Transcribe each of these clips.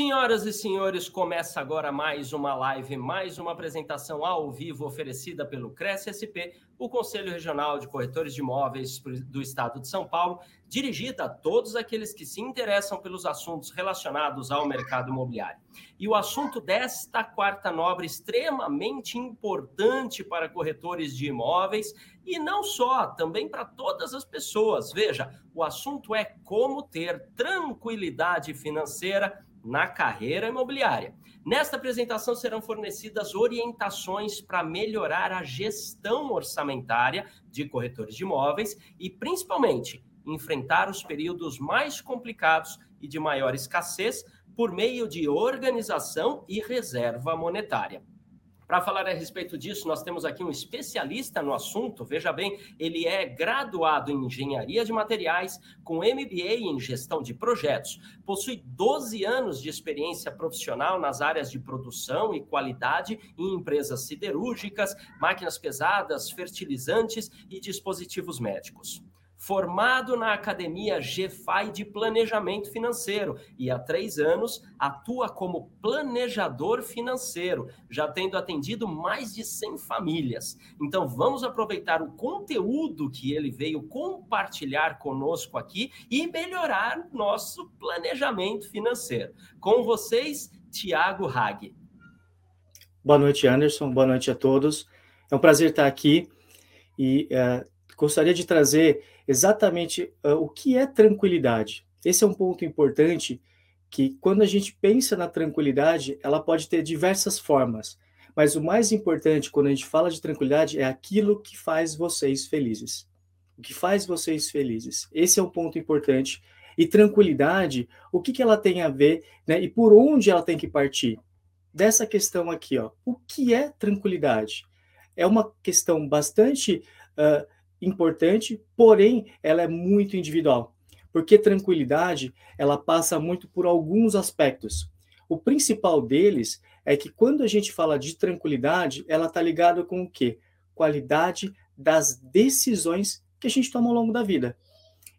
Senhoras e senhores, começa agora mais uma live, mais uma apresentação ao vivo oferecida pelo Cresce SP, o Conselho Regional de Corretores de Imóveis do Estado de São Paulo, dirigida a todos aqueles que se interessam pelos assuntos relacionados ao mercado imobiliário. E o assunto desta quarta nobre extremamente importante para corretores de imóveis e não só, também para todas as pessoas. Veja, o assunto é como ter tranquilidade financeira na carreira imobiliária. Nesta apresentação serão fornecidas orientações para melhorar a gestão orçamentária de corretores de imóveis e, principalmente, enfrentar os períodos mais complicados e de maior escassez por meio de organização e reserva monetária. Para falar a respeito disso, nós temos aqui um especialista no assunto. Veja bem, ele é graduado em engenharia de materiais, com MBA em gestão de projetos. Possui 12 anos de experiência profissional nas áreas de produção e qualidade em empresas siderúrgicas, máquinas pesadas, fertilizantes e dispositivos médicos formado na Academia GFI de Planejamento Financeiro e há três anos atua como planejador financeiro, já tendo atendido mais de 100 famílias. Então vamos aproveitar o conteúdo que ele veio compartilhar conosco aqui e melhorar nosso planejamento financeiro. Com vocês, Tiago Hag. Boa noite, Anderson. Boa noite a todos. É um prazer estar aqui e uh, gostaria de trazer exatamente uh, o que é tranquilidade. Esse é um ponto importante que quando a gente pensa na tranquilidade, ela pode ter diversas formas, mas o mais importante quando a gente fala de tranquilidade é aquilo que faz vocês felizes. O que faz vocês felizes. Esse é um ponto importante. E tranquilidade, o que, que ela tem a ver né, e por onde ela tem que partir? Dessa questão aqui, ó. O que é tranquilidade? É uma questão bastante uh, importante, porém ela é muito individual, porque tranquilidade ela passa muito por alguns aspectos. O principal deles é que quando a gente fala de tranquilidade, ela está ligada com o quê? Qualidade das decisões que a gente toma ao longo da vida.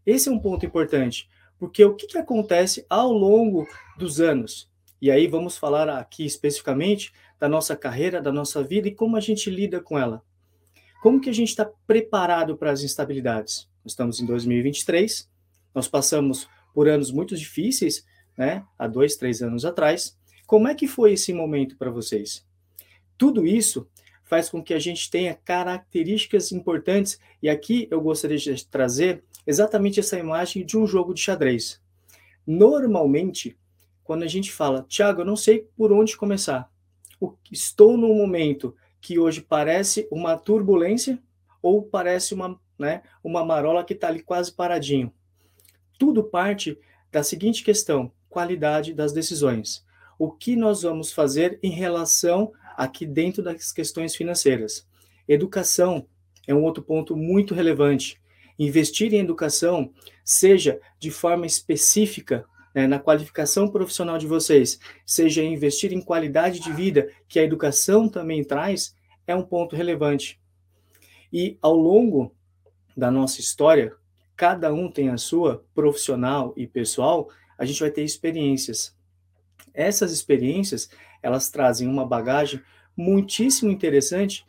Esse é um ponto importante, porque o que, que acontece ao longo dos anos? E aí vamos falar aqui especificamente da nossa carreira, da nossa vida e como a gente lida com ela. Como que a gente está preparado para as instabilidades? Nós estamos em 2023, nós passamos por anos muito difíceis, né? Há dois, três anos atrás. Como é que foi esse momento para vocês? Tudo isso faz com que a gente tenha características importantes, e aqui eu gostaria de trazer exatamente essa imagem de um jogo de xadrez. Normalmente, quando a gente fala, Tiago, eu não sei por onde começar, estou num momento que hoje parece uma turbulência ou parece uma, né, uma marola que está ali quase paradinho. Tudo parte da seguinte questão: qualidade das decisões. O que nós vamos fazer em relação aqui dentro das questões financeiras? Educação é um outro ponto muito relevante. Investir em educação, seja de forma específica né, na qualificação profissional de vocês, seja investir em qualidade de vida, que a educação também traz, é um ponto relevante. E ao longo da nossa história, cada um tem a sua profissional e pessoal, a gente vai ter experiências. Essas experiências, elas trazem uma bagagem muitíssimo interessante,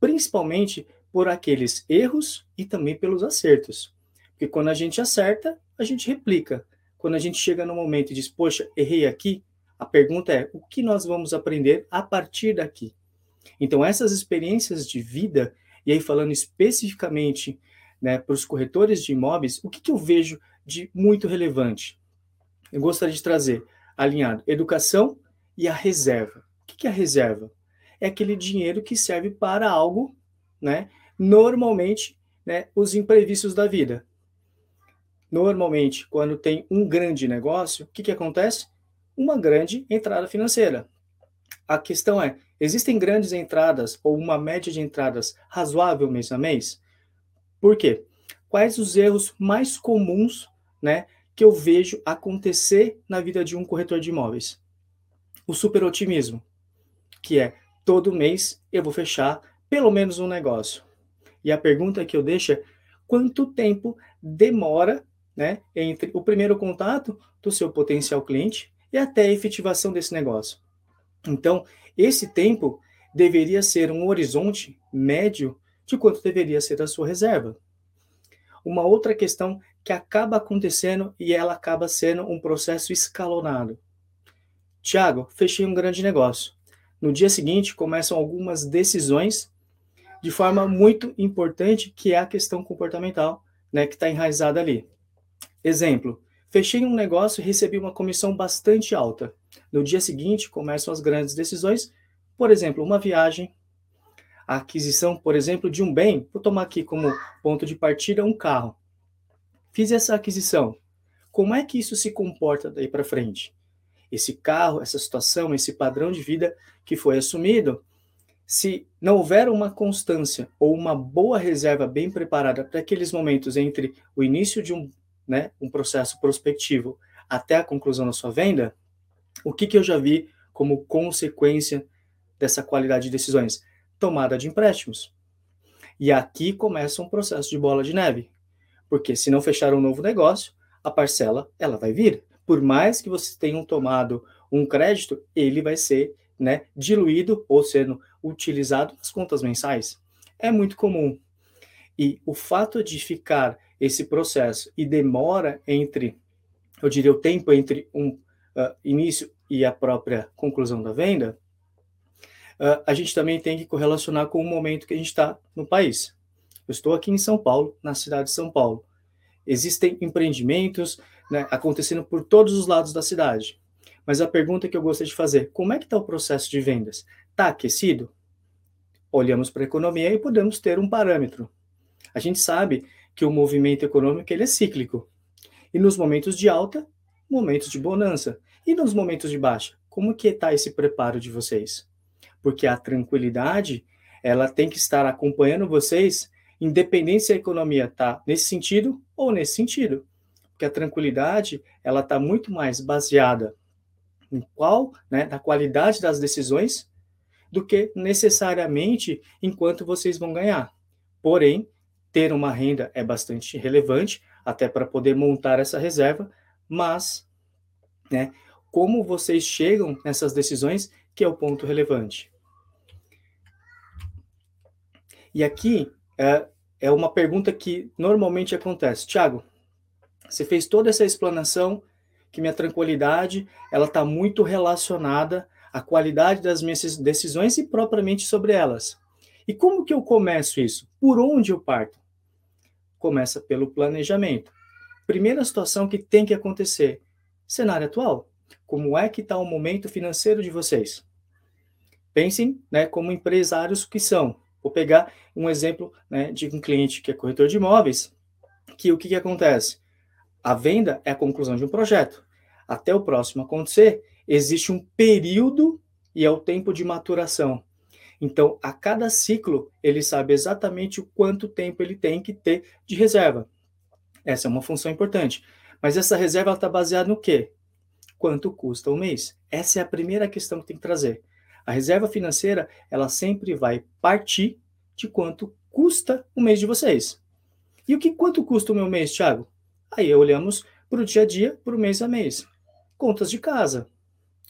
principalmente por aqueles erros e também pelos acertos. Porque quando a gente acerta, a gente replica. Quando a gente chega no momento e diz, poxa, errei aqui, a pergunta é: o que nós vamos aprender a partir daqui? Então, essas experiências de vida, e aí falando especificamente né, para os corretores de imóveis, o que, que eu vejo de muito relevante? Eu gostaria de trazer alinhado educação e a reserva. O que, que é a reserva? É aquele dinheiro que serve para algo, né? Normalmente, né, os imprevistos da vida. Normalmente, quando tem um grande negócio, o que, que acontece? Uma grande entrada financeira. A questão é: existem grandes entradas ou uma média de entradas razoável mês a mês? Por quê? Quais os erros mais comuns, né, que eu vejo acontecer na vida de um corretor de imóveis? O super otimismo, que é todo mês eu vou fechar pelo menos um negócio. E a pergunta que eu deixo é quanto tempo demora né, entre o primeiro contato do seu potencial cliente e até a efetivação desse negócio. Então, esse tempo deveria ser um horizonte médio de quanto deveria ser a sua reserva. Uma outra questão que acaba acontecendo e ela acaba sendo um processo escalonado. Tiago, fechei um grande negócio. No dia seguinte começam algumas decisões de forma muito importante, que é a questão comportamental, né, que está enraizada ali. Exemplo, fechei um negócio e recebi uma comissão bastante alta. No dia seguinte começam as grandes decisões, por exemplo, uma viagem, a aquisição, por exemplo, de um bem, vou tomar aqui como ponto de partida um carro. Fiz essa aquisição. Como é que isso se comporta daí para frente? Esse carro, essa situação, esse padrão de vida que foi assumido, se não houver uma constância ou uma boa reserva bem preparada para aqueles momentos entre o início de um, né, um processo prospectivo até a conclusão da sua venda, o que, que eu já vi como consequência dessa qualidade de decisões? tomada de empréstimos. E aqui começa um processo de bola de neve, porque se não fechar um novo negócio, a parcela ela vai vir. Por mais que vocês tenham tomado um crédito, ele vai ser né, diluído ou sendo utilizado nas contas mensais. É muito comum. E o fato de ficar esse processo e demora entre, eu diria, o tempo entre um uh, início e a própria conclusão da venda, uh, a gente também tem que correlacionar com o momento que a gente está no país. Eu estou aqui em São Paulo, na cidade de São Paulo. Existem empreendimentos né, acontecendo por todos os lados da cidade. Mas a pergunta que eu gostaria de fazer, como é que está o processo de vendas? Está aquecido? Olhamos para a economia e podemos ter um parâmetro. A gente sabe que o movimento econômico ele é cíclico. E nos momentos de alta, momentos de bonança. E nos momentos de baixa, como que está esse preparo de vocês? porque a tranquilidade ela tem que estar acompanhando vocês, independente se a economia está nesse sentido ou nesse sentido, porque a tranquilidade ela está muito mais baseada em qual, né, na qualidade das decisões, do que necessariamente enquanto vocês vão ganhar. Porém, ter uma renda é bastante relevante, até para poder montar essa reserva, mas, né, como vocês chegam nessas decisões que é o ponto relevante. E aqui é, é uma pergunta que normalmente acontece. Tiago, você fez toda essa explanação que minha tranquilidade ela está muito relacionada à qualidade das minhas decisões e propriamente sobre elas. E como que eu começo isso? Por onde eu parto? Começa pelo planejamento. Primeira situação que tem que acontecer: cenário atual. Como é que está o momento financeiro de vocês? Pensem, né, como empresários que são. Vou pegar um exemplo né, de um cliente que é corretor de imóveis, que o que, que acontece? A venda é a conclusão de um projeto. Até o próximo acontecer, existe um período e é o tempo de maturação. Então, a cada ciclo, ele sabe exatamente o quanto tempo ele tem que ter de reserva. Essa é uma função importante. Mas essa reserva está baseada no quê? Quanto custa o mês? Essa é a primeira questão que tem que trazer. A reserva financeira, ela sempre vai partir de quanto custa o mês de vocês. E o que quanto custa o meu mês, Thiago? Aí olhamos para o dia a dia, para o mês a mês. Contas de casa,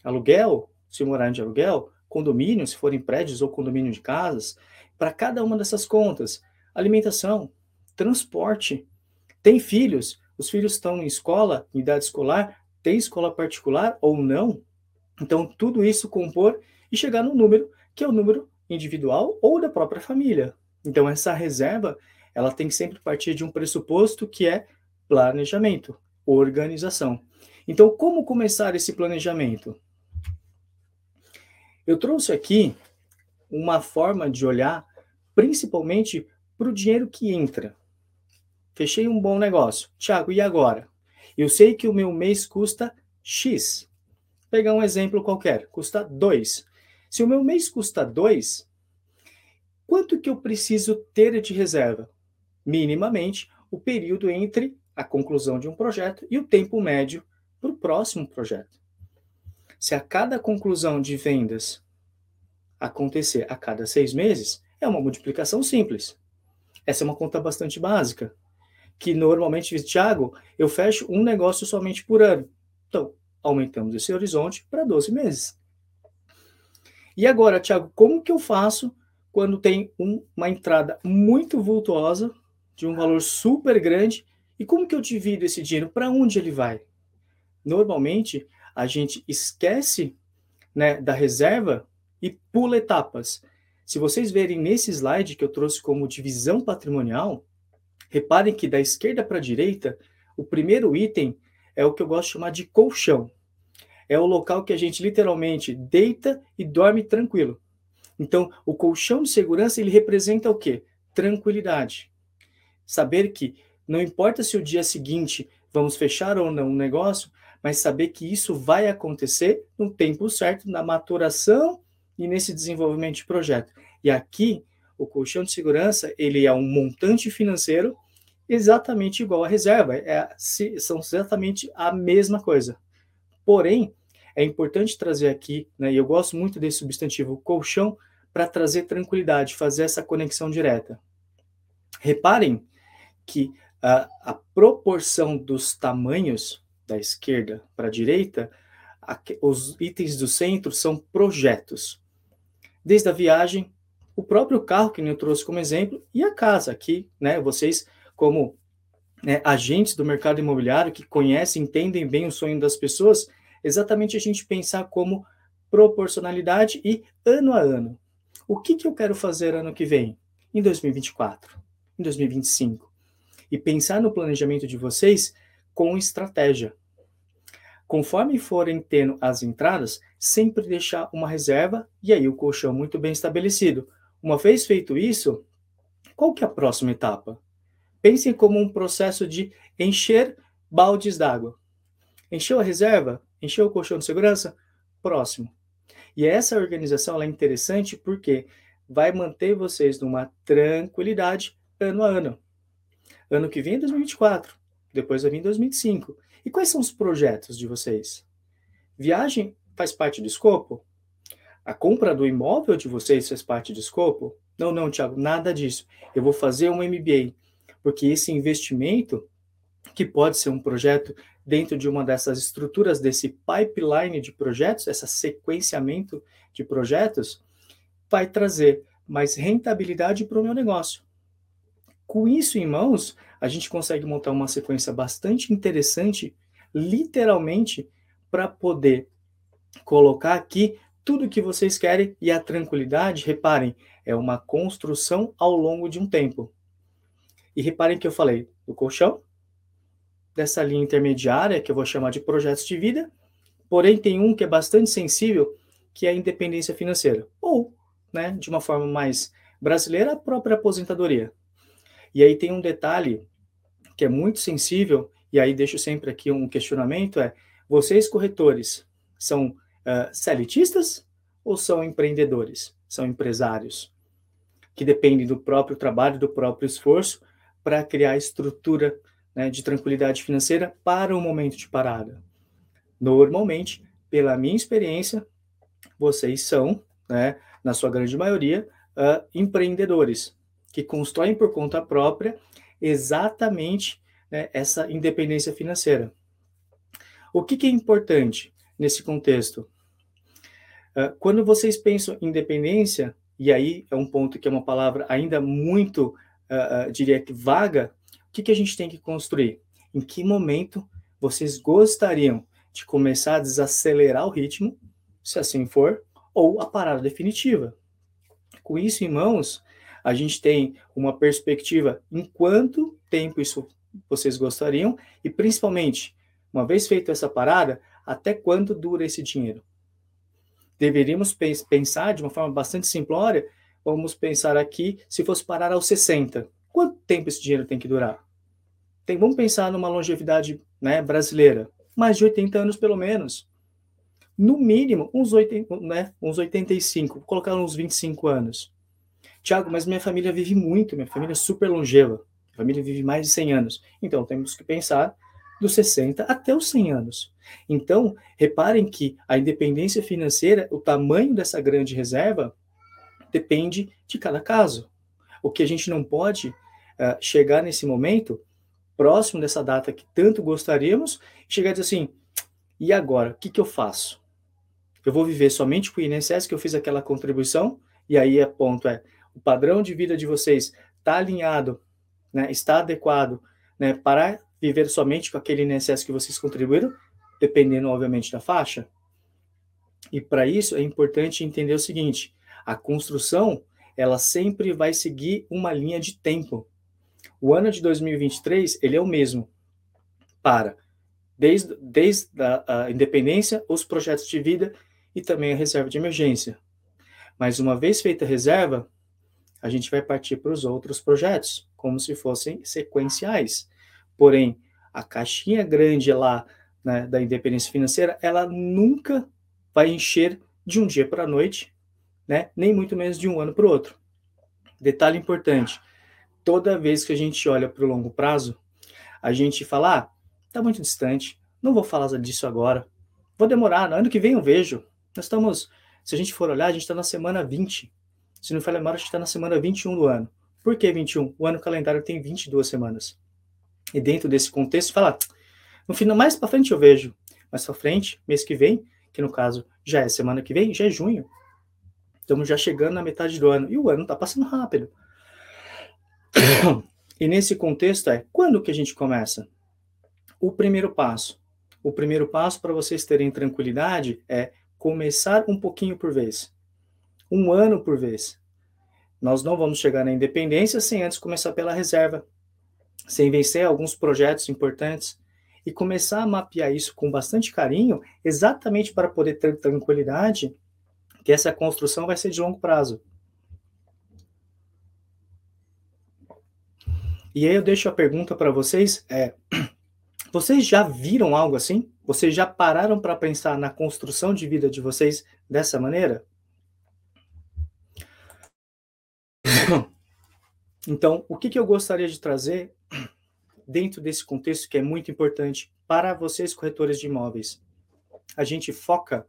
aluguel, se morar de aluguel, condomínio, se forem prédios ou condomínio de casas, para cada uma dessas contas, alimentação, transporte, tem filhos, os filhos estão em escola, em idade escolar, tem escola particular ou não? Então, tudo isso compor e chegar no número que é o número individual ou da própria família. Então essa reserva, ela tem que sempre partir de um pressuposto que é planejamento, organização. Então como começar esse planejamento? Eu trouxe aqui uma forma de olhar principalmente para o dinheiro que entra. Fechei um bom negócio. Tiago, e agora? Eu sei que o meu mês custa X. Pegar um exemplo qualquer, custa 2. Se o meu mês custa 2, quanto que eu preciso ter de reserva? Minimamente o período entre a conclusão de um projeto e o tempo médio para o próximo projeto. Se a cada conclusão de vendas acontecer a cada seis meses, é uma multiplicação simples. Essa é uma conta bastante básica, que normalmente, Thiago, eu fecho um negócio somente por ano. Então, aumentamos esse horizonte para 12 meses. E agora, Thiago, como que eu faço quando tem um, uma entrada muito vultuosa, de um valor super grande, e como que eu divido esse dinheiro? Para onde ele vai? Normalmente, a gente esquece né, da reserva e pula etapas. Se vocês verem nesse slide que eu trouxe como divisão patrimonial, reparem que da esquerda para a direita, o primeiro item é o que eu gosto de chamar de colchão. É o local que a gente literalmente deita e dorme tranquilo. Então, o colchão de segurança ele representa o quê? Tranquilidade. Saber que não importa se o dia seguinte vamos fechar ou não um negócio, mas saber que isso vai acontecer no tempo certo, na maturação e nesse desenvolvimento de projeto. E aqui, o colchão de segurança, ele é um montante financeiro exatamente igual à reserva, é, são exatamente a mesma coisa. Porém, é importante trazer aqui, né, e eu gosto muito desse substantivo colchão, para trazer tranquilidade, fazer essa conexão direta. Reparem que a proporção dos tamanhos da esquerda para a direita, os itens do centro são projetos desde a viagem, o próprio carro que eu trouxe como exemplo e a casa aqui, né? Vocês como né, agentes do mercado imobiliário que conhecem, entendem bem o sonho das pessoas, exatamente a gente pensar como proporcionalidade e ano a ano. O que, que eu quero fazer ano que vem? Em 2024, em 2025. E pensar no planejamento de vocês com estratégia. Conforme forem tendo as entradas, sempre deixar uma reserva e aí o colchão muito bem estabelecido. Uma vez feito isso, qual que é a próxima etapa? Pensem como um processo de encher baldes d'água. Encheu a reserva? Encheu o colchão de segurança? Próximo. E essa organização é interessante porque vai manter vocês numa tranquilidade ano a ano. Ano que vem é 2024, depois vai vir 2025. E quais são os projetos de vocês? Viagem faz parte do escopo? A compra do imóvel de vocês faz parte do escopo? Não, não, Tiago, nada disso. Eu vou fazer um MBA, porque esse investimento, que pode ser um projeto dentro de uma dessas estruturas desse pipeline de projetos, esse sequenciamento de projetos, vai trazer mais rentabilidade para o meu negócio. Com isso em mãos, a gente consegue montar uma sequência bastante interessante, literalmente, para poder colocar aqui tudo que vocês querem e a tranquilidade, reparem, é uma construção ao longo de um tempo. E reparem que eu falei do colchão, dessa linha intermediária, que eu vou chamar de projetos de vida, porém tem um que é bastante sensível, que é a independência financeira. Ou, né, de uma forma mais brasileira, a própria aposentadoria. E aí tem um detalhe que é muito sensível, e aí deixo sempre aqui um questionamento, é, vocês corretores são uh, selitistas ou são empreendedores? São empresários? Que dependem do próprio trabalho, do próprio esforço para criar estrutura né, de tranquilidade financeira para o momento de parada. Normalmente, pela minha experiência, vocês são, né, na sua grande maioria, uh, empreendedores que constroem por conta própria exatamente né, essa independência financeira. O que, que, é importante nesse contexto? Uh, quando vocês pensam em independência, e aí é um ponto que é uma palavra ainda muito, uh, diria que vaga, o que, que a gente tem que construir? Em que momento vocês gostariam de começar a desacelerar o ritmo, se assim for, ou a parada definitiva? Com isso em mãos, a gente tem uma perspectiva em quanto tempo isso vocês gostariam e principalmente, uma vez feita essa parada, até quanto dura esse dinheiro. Deveríamos pensar de uma forma bastante simplória, vamos pensar aqui, se fosse parar aos 60, quanto tempo esse dinheiro tem que durar? Tem, vamos pensar numa longevidade né, brasileira, mais de 80 anos pelo menos. No mínimo, uns, 80, né, uns 85, vou colocar uns 25 anos. Tiago, mas minha família vive muito, minha família é super longeva. A família vive mais de 100 anos. Então, temos que pensar dos 60 até os 100 anos. Então, reparem que a independência financeira, o tamanho dessa grande reserva, depende de cada caso. O que a gente não pode uh, chegar nesse momento, próximo dessa data que tanto gostaríamos, chegar e dizer assim: e agora? O que, que eu faço? Eu vou viver somente com o INSS que eu fiz aquela contribuição? E aí, a ponto é: o padrão de vida de vocês está alinhado, né, está adequado né, para viver somente com aquele INSS que vocês contribuíram, dependendo, obviamente, da faixa? E para isso é importante entender o seguinte: a construção ela sempre vai seguir uma linha de tempo. O ano de 2023 ele é o mesmo para desde, desde a, a independência, os projetos de vida e também a reserva de emergência. Mas uma vez feita a reserva, a gente vai partir para os outros projetos, como se fossem sequenciais. Porém, a caixinha grande lá né, da independência financeira, ela nunca vai encher de um dia para a noite, né, nem muito menos de um ano para o outro. Detalhe importante: toda vez que a gente olha para o longo prazo, a gente fala, ah, está muito distante, não vou falar disso agora, vou demorar, no ano que vem eu vejo. Nós estamos, se a gente for olhar, a gente está na semana 20. Se não for lembrar, a gente está na semana 21 do ano. Por que 21? O ano calendário tem 22 semanas. E dentro desse contexto, fala, no final, mais para frente eu vejo. Mais para frente, mês que vem, que no caso já é semana que vem, já é junho. Estamos já chegando na metade do ano. E o ano está passando rápido. E nesse contexto é, quando que a gente começa? o primeiro passo. O primeiro passo para vocês terem tranquilidade é começar um pouquinho por vez. Um ano por vez. Nós não vamos chegar na independência sem antes começar pela reserva, sem vencer alguns projetos importantes e começar a mapear isso com bastante carinho, exatamente para poder ter tranquilidade que essa construção vai ser de longo prazo. E aí eu deixo a pergunta para vocês, é, vocês já viram algo assim? Vocês já pararam para pensar na construção de vida de vocês dessa maneira? Então, o que, que eu gostaria de trazer dentro desse contexto que é muito importante para vocês, corretores de imóveis? A gente foca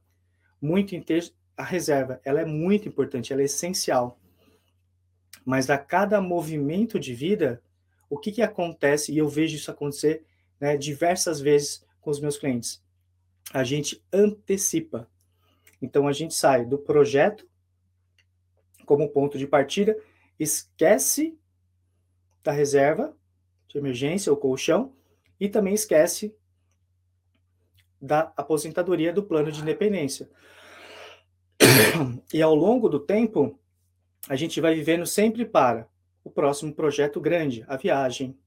muito em ter a reserva, ela é muito importante, ela é essencial. Mas a cada movimento de vida, o que, que acontece, e eu vejo isso acontecer né, diversas vezes com os meus clientes. A gente antecipa. Então a gente sai do projeto como ponto de partida, esquece da reserva de emergência ou colchão e também esquece da aposentadoria do plano de independência. E ao longo do tempo, a gente vai vivendo sempre para o próximo projeto grande, a viagem,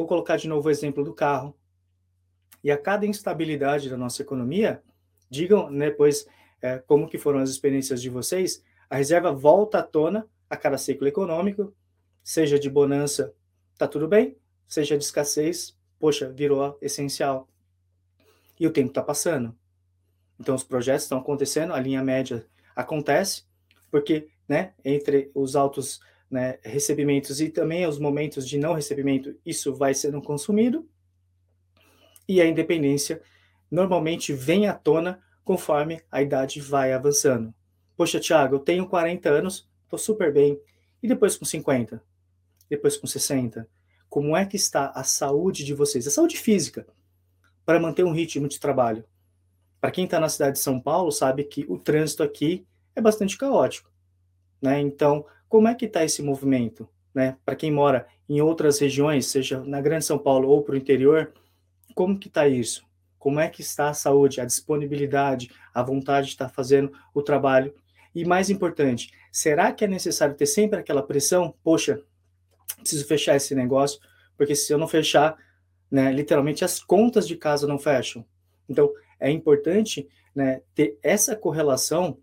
Vou colocar de novo o exemplo do carro. E a cada instabilidade da nossa economia, digam depois né, é, como que foram as experiências de vocês, a reserva volta à tona a cada ciclo econômico, seja de bonança, tá tudo bem, seja de escassez, poxa, virou essencial. E o tempo está passando. Então os projetos estão acontecendo, a linha média acontece, porque né, entre os altos né, recebimentos e também os momentos de não recebimento, isso vai sendo consumido. E a independência normalmente vem à tona conforme a idade vai avançando. Poxa, Thiago, eu tenho 40 anos, estou super bem. E depois com 50? Depois com 60? Como é que está a saúde de vocês? A saúde física, para manter um ritmo de trabalho. Para quem está na cidade de São Paulo, sabe que o trânsito aqui é bastante caótico. Né? Então, como é que está esse movimento? Né? Para quem mora em outras regiões, seja na Grande São Paulo ou para o interior, como que está isso? Como é que está a saúde, a disponibilidade, a vontade de estar tá fazendo o trabalho? E mais importante, será que é necessário ter sempre aquela pressão? Poxa, preciso fechar esse negócio, porque se eu não fechar, né, literalmente as contas de casa não fecham. Então, é importante né, ter essa correlação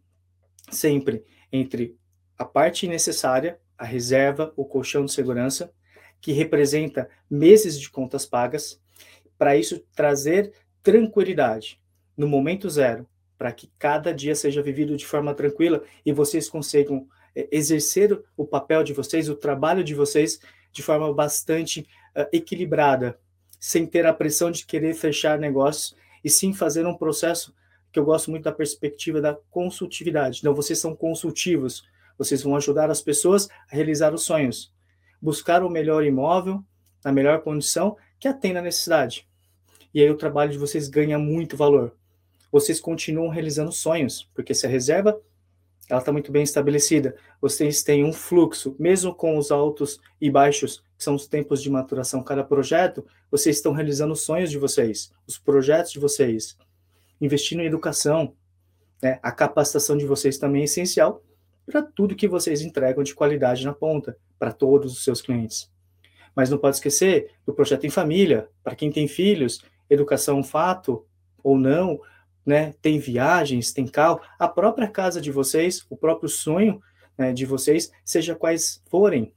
sempre entre a parte necessária, a reserva, o colchão de segurança, que representa meses de contas pagas, para isso trazer tranquilidade no momento zero, para que cada dia seja vivido de forma tranquila e vocês consigam exercer o papel de vocês, o trabalho de vocês de forma bastante uh, equilibrada, sem ter a pressão de querer fechar negócios e sim fazer um processo que eu gosto muito da perspectiva da consultividade. Então, vocês são consultivos, vocês vão ajudar as pessoas a realizar os sonhos, buscar o melhor imóvel, na melhor condição que atenda a necessidade. E aí o trabalho de vocês ganha muito valor. Vocês continuam realizando sonhos, porque se a reserva ela está muito bem estabelecida, vocês têm um fluxo, mesmo com os altos e baixos, que são os tempos de maturação cada projeto, vocês estão realizando os sonhos de vocês, os projetos de vocês, investindo em educação, né? a capacitação de vocês também é essencial para tudo que vocês entregam de qualidade na ponta, para todos os seus clientes. Mas não pode esquecer do projeto em família, para quem tem filhos, educação fato ou não, né? Tem viagens, tem carro, a própria casa de vocês, o próprio sonho né, de vocês, seja quais forem.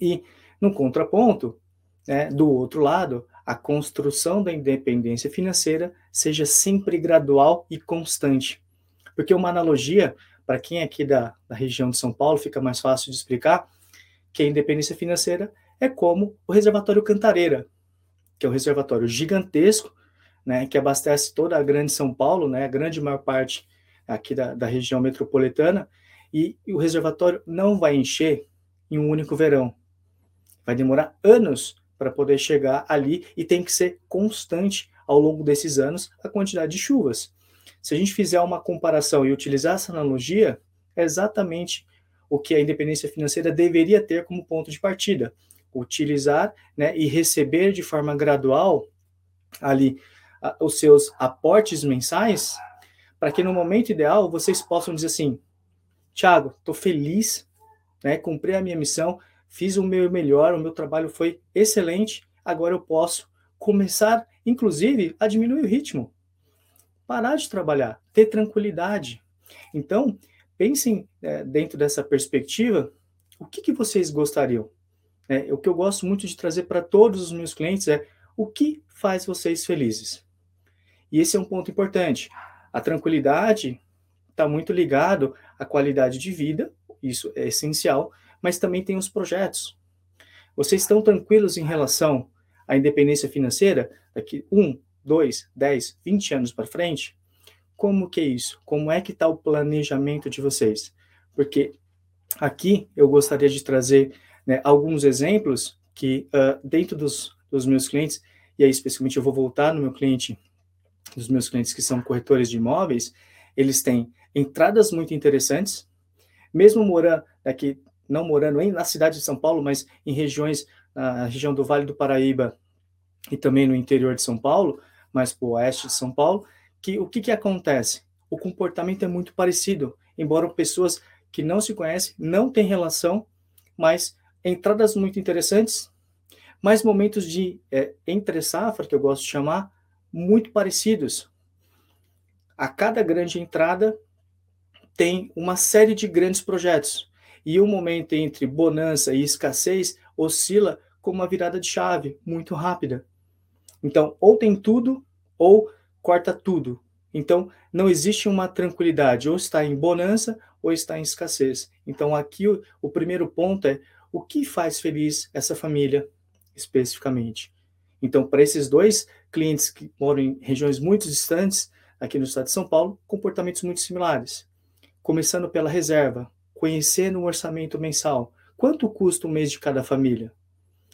E no contraponto, né, do outro lado, a construção da independência financeira seja sempre gradual e constante. Porque uma analogia, para quem é aqui da, da região de São Paulo, fica mais fácil de explicar, que a independência financeira é como o reservatório Cantareira, que é um reservatório gigantesco, né, que abastece toda a grande São Paulo, né, a grande maior parte aqui da, da região metropolitana, e, e o reservatório não vai encher em um único verão. Vai demorar anos para poder chegar ali e tem que ser constante ao longo desses anos a quantidade de chuvas. Se a gente fizer uma comparação e utilizar essa analogia, é exatamente o que a independência financeira deveria ter como ponto de partida. Utilizar né, e receber de forma gradual ali os seus aportes mensais, para que no momento ideal vocês possam dizer assim: Tiago, estou feliz, né, cumpri a minha missão, fiz o meu melhor, o meu trabalho foi excelente, agora eu posso começar, inclusive, a diminuir o ritmo, parar de trabalhar, ter tranquilidade. Então, pensem é, dentro dessa perspectiva, o que, que vocês gostariam? É, o que eu gosto muito de trazer para todos os meus clientes é o que faz vocês felizes. E esse é um ponto importante. A tranquilidade está muito ligado à qualidade de vida, isso é essencial, mas também tem os projetos. Vocês estão tranquilos em relação à independência financeira daqui um, dois, dez, vinte anos para frente? Como que é isso? Como é que está o planejamento de vocês? Porque aqui eu gostaria de trazer né, alguns exemplos que uh, dentro dos, dos meus clientes, e aí especificamente eu vou voltar no meu cliente dos meus clientes que são corretores de imóveis, eles têm entradas muito interessantes, mesmo morando aqui, não morando nem na cidade de São Paulo, mas em regiões, na região do Vale do Paraíba e também no interior de São Paulo, mais para o oeste de São Paulo, que o que, que acontece? O comportamento é muito parecido, embora pessoas que não se conhecem, não têm relação, mas entradas muito interessantes, mais momentos de é, entre safra, que eu gosto de chamar, muito parecidos. A cada grande entrada tem uma série de grandes projetos. E o momento entre bonança e escassez oscila com uma virada de chave muito rápida. Então, ou tem tudo, ou corta tudo. Então, não existe uma tranquilidade, ou está em bonança ou está em escassez. Então, aqui o, o primeiro ponto é o que faz feliz essa família especificamente. Então, para esses dois clientes que moram em regiões muito distantes, aqui no estado de São Paulo, comportamentos muito similares. Começando pela reserva, conhecendo o orçamento mensal. Quanto custa o mês de cada família?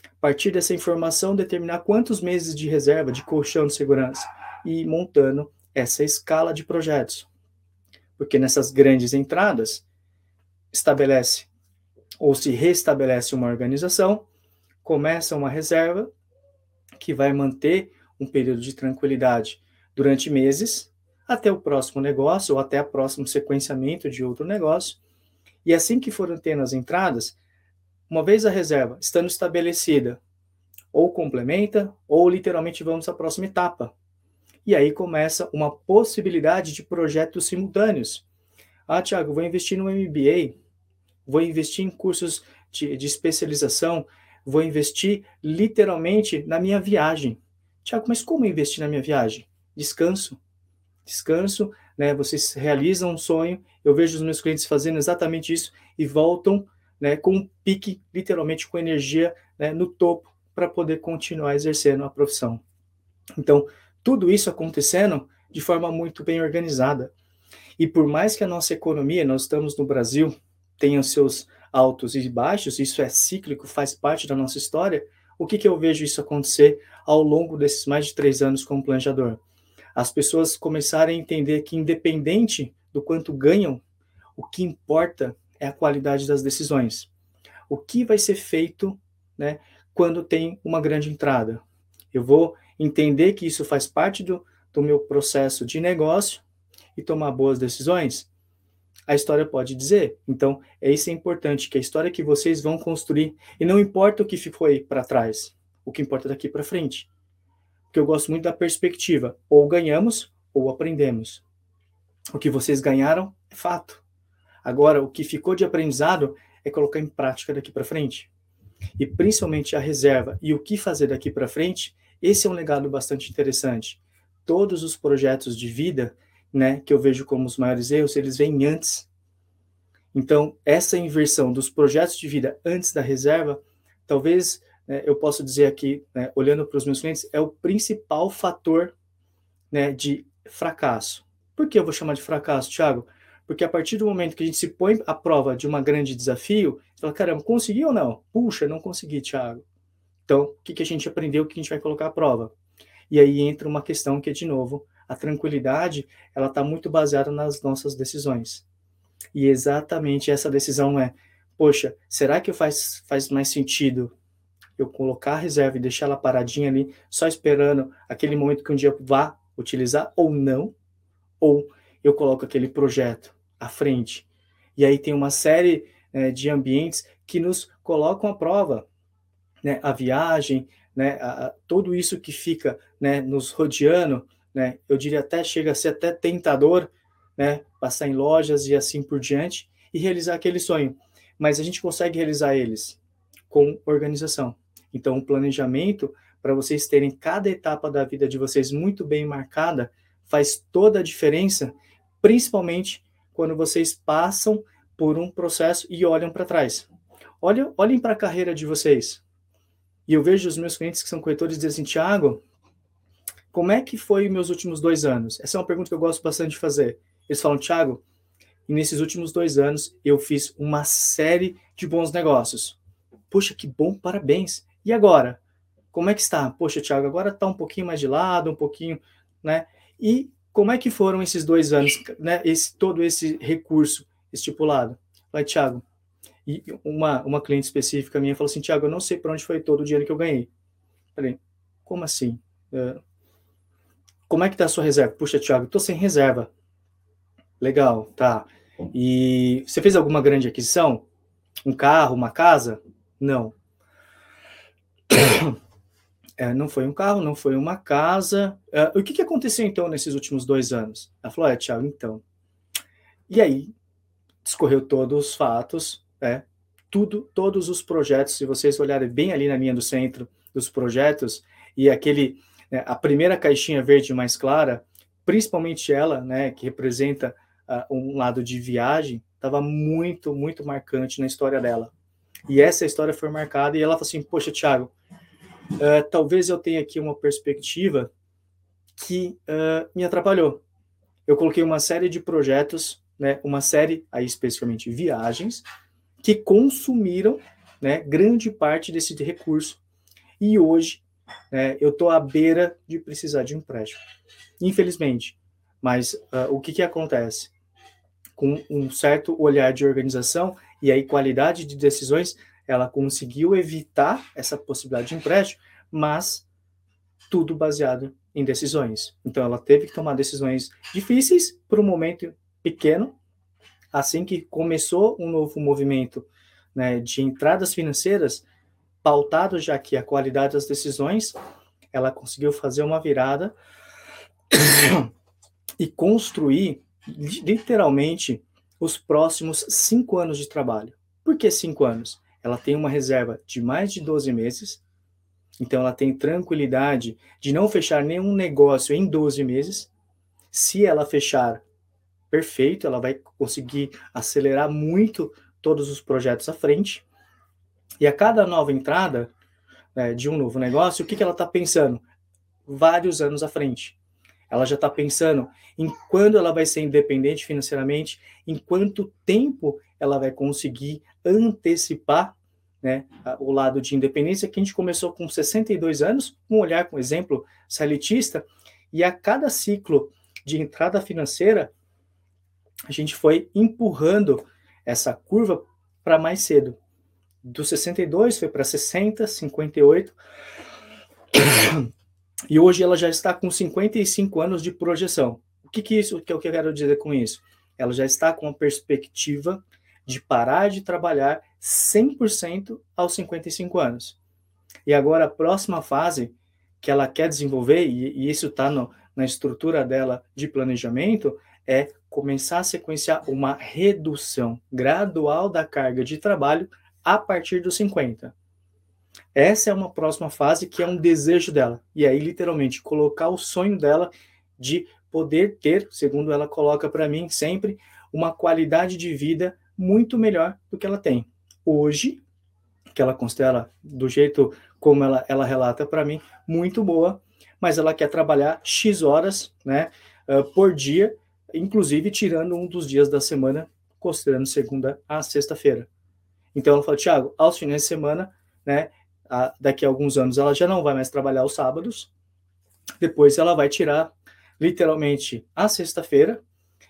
A partir dessa informação, determinar quantos meses de reserva, de colchão de segurança, e montando essa escala de projetos. Porque nessas grandes entradas, estabelece ou se restabelece uma organização, começa uma reserva que vai manter um período de tranquilidade durante meses, até o próximo negócio ou até o próximo sequenciamento de outro negócio. E assim que forem tendo as entradas, uma vez a reserva estando estabelecida, ou complementa, ou literalmente vamos à próxima etapa. E aí começa uma possibilidade de projetos simultâneos. Ah, Tiago, vou investir no MBA, vou investir em cursos de, de especialização, vou investir literalmente na minha viagem. Tiago, mas como investir na minha viagem? Descanso. Descanso, né? Vocês realizam um sonho. Eu vejo os meus clientes fazendo exatamente isso e voltam, né, com um pique, literalmente com energia né, no topo para poder continuar exercendo a profissão. Então, tudo isso acontecendo de forma muito bem organizada. E por mais que a nossa economia, nós estamos no Brasil, tenha seus altos e baixos, isso é cíclico, faz parte da nossa história, o que, que eu vejo isso acontecer ao longo desses mais de três anos como planejador? As pessoas começarem a entender que, independente do quanto ganham, o que importa é a qualidade das decisões. O que vai ser feito né, quando tem uma grande entrada? Eu vou entender que isso faz parte do, do meu processo de negócio e tomar boas decisões? A história pode dizer. Então, é isso é importante, que a história que vocês vão construir, e não importa o que ficou aí para trás, o que importa é daqui para frente. Porque eu gosto muito da perspectiva, ou ganhamos ou aprendemos. O que vocês ganharam é fato. Agora, o que ficou de aprendizado é colocar em prática daqui para frente. E principalmente a reserva e o que fazer daqui para frente, esse é um legado bastante interessante. Todos os projetos de vida, né, que eu vejo como os maiores erros, eles vêm antes. Então, essa inversão dos projetos de vida antes da reserva, talvez né, eu possa dizer aqui, né, olhando para os meus clientes, é o principal fator né, de fracasso. Por que eu vou chamar de fracasso, Thiago? Porque a partir do momento que a gente se põe à prova de um grande desafio, você fala, caramba, consegui ou não? Puxa, não consegui, Thiago. Então, o que, que a gente aprendeu, o que a gente vai colocar à prova? E aí entra uma questão que é, de novo, a tranquilidade, ela está muito baseada nas nossas decisões. E exatamente essa decisão é, poxa, será que faz, faz mais sentido eu colocar a reserva e deixar ela paradinha ali, só esperando aquele momento que um dia vá utilizar ou não? Ou eu coloco aquele projeto à frente. E aí tem uma série é, de ambientes que nos colocam à prova. Né? A viagem, né? A, a, tudo isso que fica né, nos rodeando, né? eu diria até, chega a ser até tentador, né? passar em lojas e assim por diante, e realizar aquele sonho. Mas a gente consegue realizar eles com organização. Então, o planejamento, para vocês terem cada etapa da vida de vocês muito bem marcada, faz toda a diferença, principalmente quando vocês passam por um processo e olham para trás. Olhem, olhem para a carreira de vocês. E eu vejo os meus clientes que são corretores dizem assim, Tiago, como é que foi meus últimos dois anos? Essa é uma pergunta que eu gosto bastante de fazer. Eles falam, Tiago, nesses últimos dois anos eu fiz uma série de bons negócios. Puxa, que bom, parabéns. E agora? Como é que está? Poxa, Tiago, agora está um pouquinho mais de lado, um pouquinho, né? E como é que foram esses dois anos, né? Esse, todo esse recurso estipulado. Vai, Tiago. E uma, uma cliente específica minha falou assim, Tiago, eu não sei para onde foi todo o dinheiro que eu ganhei. Falei, como assim? Uh, como é que tá a sua reserva? Puxa, Tiago, estou sem reserva. Legal, tá. E você fez alguma grande aquisição? Um carro, uma casa? Não. É, não foi um carro, não foi uma casa. É, o que, que aconteceu então nesses últimos dois anos? Ela falou: é, Tiago, então. E aí, discorreu todos os fatos, né? Tudo, todos os projetos, se vocês olharem bem ali na linha do centro dos projetos, e aquele, né, a primeira caixinha verde mais clara, principalmente ela, né, que representa uh, um lado de viagem, estava muito, muito marcante na história dela. E essa história foi marcada, e ela falou assim: Poxa, Thiago, uh, talvez eu tenha aqui uma perspectiva que uh, me atrapalhou. Eu coloquei uma série de projetos, né, uma série, aí especificamente viagens, que consumiram né, grande parte desse recurso. E hoje né, eu estou à beira de precisar de empréstimo. Infelizmente. Mas uh, o que, que acontece? Com um certo olhar de organização e aí qualidade de decisões, ela conseguiu evitar essa possibilidade de empréstimo, mas tudo baseado em decisões. Então ela teve que tomar decisões difíceis por um momento pequeno, assim que começou um novo movimento né, de entradas financeiras, pautado já que a qualidade das decisões, ela conseguiu fazer uma virada e construir literalmente os próximos cinco anos de trabalho. Por que cinco anos? Ela tem uma reserva de mais de 12 meses, então ela tem tranquilidade de não fechar nenhum negócio em 12 meses. Se ela fechar perfeito, ela vai conseguir acelerar muito todos os projetos à frente. E a cada nova entrada, né, de um novo negócio, o que, que ela está pensando? Vários anos à frente. Ela já está pensando em quando ela vai ser independente financeiramente, em quanto tempo ela vai conseguir antecipar né, o lado de independência, que a gente começou com 62 anos, um olhar com exemplo salitista, e a cada ciclo de entrada financeira, a gente foi empurrando essa curva para mais cedo. Do 62 foi para 60, 58, e hoje ela já está com 55 anos de projeção. O que, que isso que é o que eu quero dizer com isso? Ela já está com a perspectiva de parar de trabalhar 100% aos 55 anos. E agora a próxima fase que ela quer desenvolver, e, e isso está na estrutura dela de planejamento, é começar a sequenciar uma redução gradual da carga de trabalho a partir dos 50. Essa é uma próxima fase que é um desejo dela. E aí, literalmente, colocar o sonho dela de poder ter, segundo ela coloca para mim sempre, uma qualidade de vida muito melhor do que ela tem hoje, que ela considera do jeito como ela, ela relata para mim, muito boa, mas ela quer trabalhar X horas né, uh, por dia, inclusive tirando um dos dias da semana, considerando segunda a sexta-feira. Então ela fala, Tiago, aos finais de semana, né, a, daqui a alguns anos ela já não vai mais trabalhar os sábados, depois ela vai tirar literalmente a sexta-feira,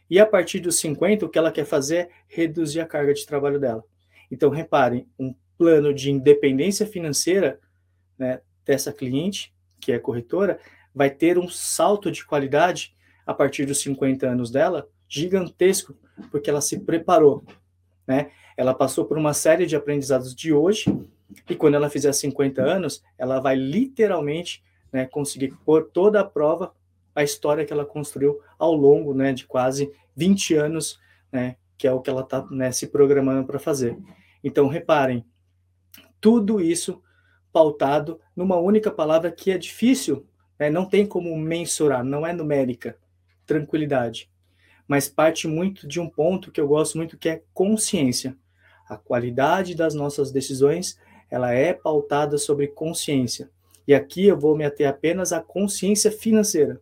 e a partir dos 50, o que ela quer fazer é reduzir a carga de trabalho dela. Então, reparem, um plano de independência financeira né, dessa cliente, que é corretora, vai ter um salto de qualidade a partir dos 50 anos dela, gigantesco, porque ela se preparou. Né? Ela passou por uma série de aprendizados de hoje, e quando ela fizer 50 anos, ela vai literalmente né, conseguir pôr toda a prova a história que ela construiu ao longo né, de quase 20 anos, né, que é o que ela está né, se programando para fazer. Então, reparem, tudo isso pautado numa única palavra que é difícil, né, não tem como mensurar, não é numérica, tranquilidade. Mas parte muito de um ponto que eu gosto muito, que é consciência. A qualidade das nossas decisões, ela é pautada sobre consciência. E aqui eu vou me ater apenas à consciência financeira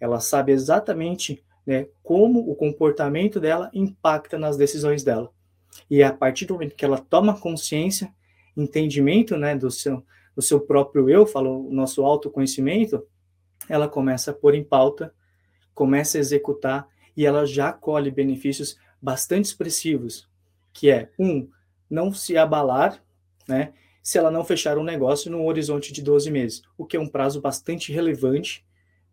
ela sabe exatamente né, como o comportamento dela impacta nas decisões dela. E a partir do momento que ela toma consciência, entendimento né, do, seu, do seu próprio eu, falo o nosso autoconhecimento, ela começa a pôr em pauta, começa a executar e ela já colhe benefícios bastante expressivos, que é, um, não se abalar, né, se ela não fechar um negócio no horizonte de 12 meses, o que é um prazo bastante relevante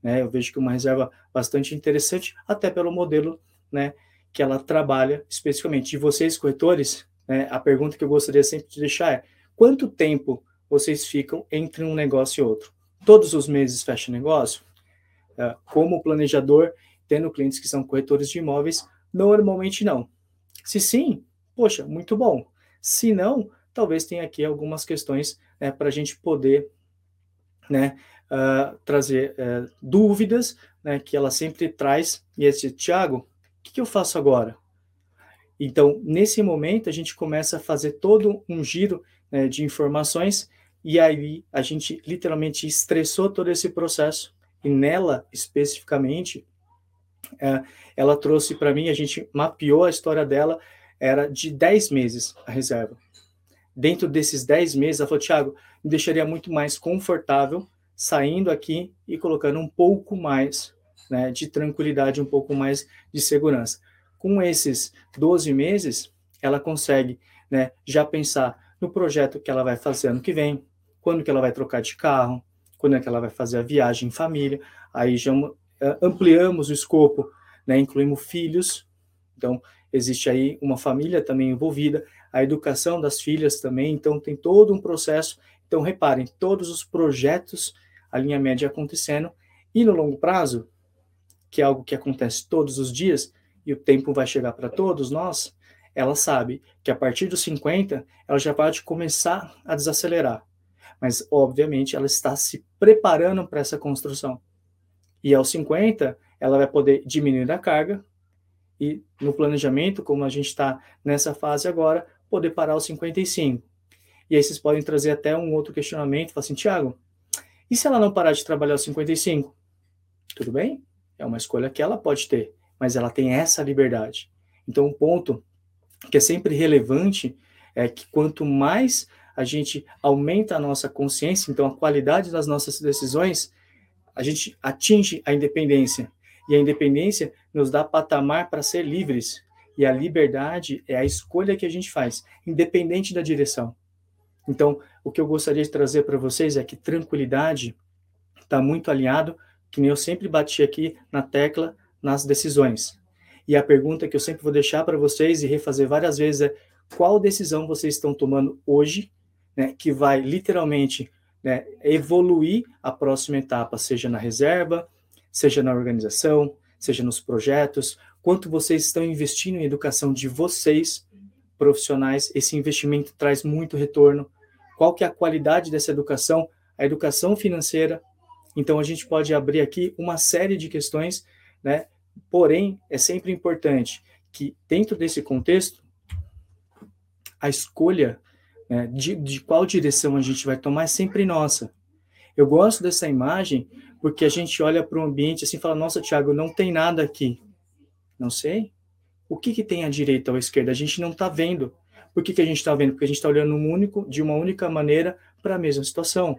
né? Eu vejo que uma reserva bastante interessante, até pelo modelo né, que ela trabalha especificamente. E vocês, corretores, né, a pergunta que eu gostaria sempre de deixar é: quanto tempo vocês ficam entre um negócio e outro? Todos os meses fecha negócio? É, como planejador, tendo clientes que são corretores de imóveis, normalmente não. Se sim, poxa, muito bom. Se não, talvez tenha aqui algumas questões né, para a gente poder né, uh, trazer uh, dúvidas, né, que ela sempre traz, e esse, Tiago, o que, que eu faço agora? Então, nesse momento, a gente começa a fazer todo um giro né, de informações, e aí a gente literalmente estressou todo esse processo, e nela, especificamente, ela trouxe para mim, a gente mapeou a história dela, era de 10 meses a reserva. Dentro desses 10 meses, ela falou, Tiago, me deixaria muito mais confortável saindo aqui e colocando um pouco mais né, de tranquilidade, um pouco mais de segurança. Com esses 12 meses, ela consegue né, já pensar no projeto que ela vai fazer ano que vem, quando que ela vai trocar de carro, quando é que ela vai fazer a viagem em família, aí já ampliamos o escopo, né, incluímos filhos, então existe aí uma família também envolvida, a educação das filhas também, então tem todo um processo. Então reparem, todos os projetos a linha média acontecendo, e no longo prazo, que é algo que acontece todos os dias, e o tempo vai chegar para todos nós, ela sabe que a partir dos 50, ela já pode começar a desacelerar. Mas, obviamente, ela está se preparando para essa construção. E aos 50, ela vai poder diminuir a carga, e no planejamento, como a gente está nessa fase agora, poder parar aos 55. E aí vocês podem trazer até um outro questionamento, falar assim, Tiago, e se ela não parar de trabalhar aos 55? Tudo bem? É uma escolha que ela pode ter, mas ela tem essa liberdade. Então, um ponto que é sempre relevante é que quanto mais a gente aumenta a nossa consciência, então a qualidade das nossas decisões, a gente atinge a independência. E a independência nos dá patamar para ser livres. E a liberdade é a escolha que a gente faz, independente da direção. Então, o que eu gostaria de trazer para vocês é que tranquilidade está muito alinhado, que nem eu sempre bati aqui na tecla, nas decisões. E a pergunta que eu sempre vou deixar para vocês e refazer várias vezes é: qual decisão vocês estão tomando hoje, né, que vai literalmente né, evoluir a próxima etapa, seja na reserva, seja na organização, seja nos projetos, quanto vocês estão investindo em educação de vocês, profissionais, esse investimento traz muito retorno. Qual que é a qualidade dessa educação? A educação financeira. Então a gente pode abrir aqui uma série de questões, né? Porém, é sempre importante que dentro desse contexto a escolha né, de, de qual direção a gente vai tomar é sempre nossa. Eu gosto dessa imagem porque a gente olha para o ambiente assim e fala: Nossa, Tiago, não tem nada aqui. Não sei. O que, que tem à direita ou à esquerda? A gente não está vendo. Por que, que a gente está vendo? Porque a gente está olhando um único, de uma única maneira para a mesma situação.